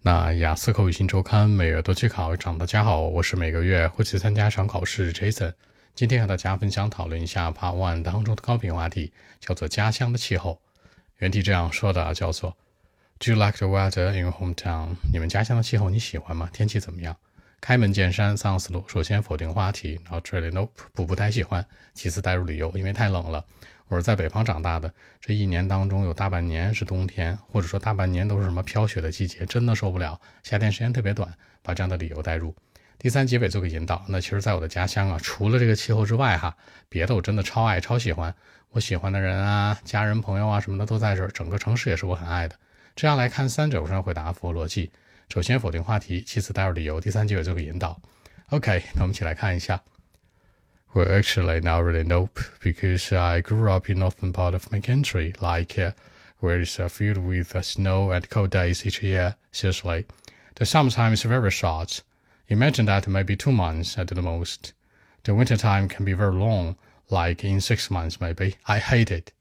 那雅思口语新周刊每月都去考一场，大家好，我是每个月会去参加一场考试 Jason。今天和大家分享讨论一下 Part One 当中的高频话题，叫做家乡的气候。原题这样说的，叫做 Do you like the weather in your hometown？你们家乡的气候你喜欢吗？天气怎么样？开门见山，三个思路：首先否定话题然后 really nope 不不太喜欢；其次带入理由，因为太冷了。我是在北方长大的，这一年当中有大半年是冬天，或者说大半年都是什么飘雪的季节，真的受不了。夏天时间特别短，把这样的理由带入。第三结尾做个引导。那其实，在我的家乡啊，除了这个气候之外，哈，别的我真的超爱、超喜欢。我喜欢的人啊、家人、朋友啊什么的都在这儿，整个城市也是我很爱的。这样来看三者，我上回答符合逻辑。首先否定话题，其次带入理由，第三结尾做个引导。OK，那我们一起来看一下。Well, actually, not really nope, because I grew up in northern part of my country, like uh, where it's uh, filled with uh, snow and cold days each year. Seriously, the summertime is very short. Imagine that maybe two months at the most. The wintertime can be very long, like in six months maybe. I hate it.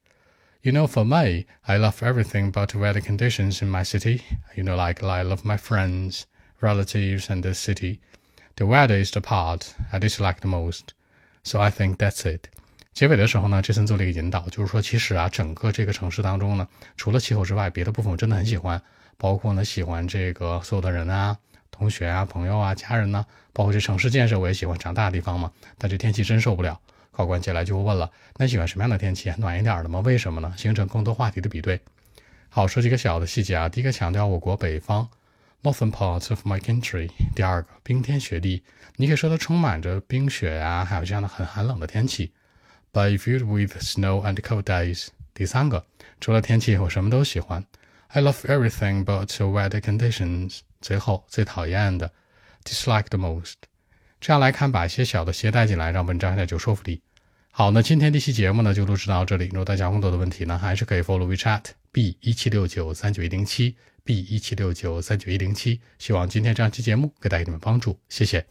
You know, for me, I love everything but weather conditions in my city. You know, like I love my friends, relatives, and the city. The weather is the part I dislike the most. So I think that's it。结尾的时候呢，杰森做了一个引导，就是说，其实啊，整个这个城市当中呢，除了气候之外，别的部分我真的很喜欢，包括呢，喜欢这个所有的人啊，同学啊，朋友啊，家人呢，包括这城市建设我也喜欢，长大的地方嘛。但这天气真受不了。考官接下来就会问了，那喜欢什么样的天气？暖一点的吗？为什么呢？形成更多话题的比对。好，说几个小的细节啊。第一个强调我国北方。Northern parts of my country。第二个，冰天雪地，你可以说它充满着冰雪啊，还有这样的很寒冷的天气。But filled with snow and cold days。第三个，除了天气，我什么都喜欢。I love everything but weather conditions。最后，最讨厌的，dislike the most。这样来看，把一些小的鞋带进来，让文章有点有说服力。好，那今天这期节目呢，就录制到这里。如果大家更多的问题呢，还是可以 follow WeChat B 一七六九三九一零七。B 一七六九三九一零七，希望今天这样期节目可以带给你们帮助，谢谢。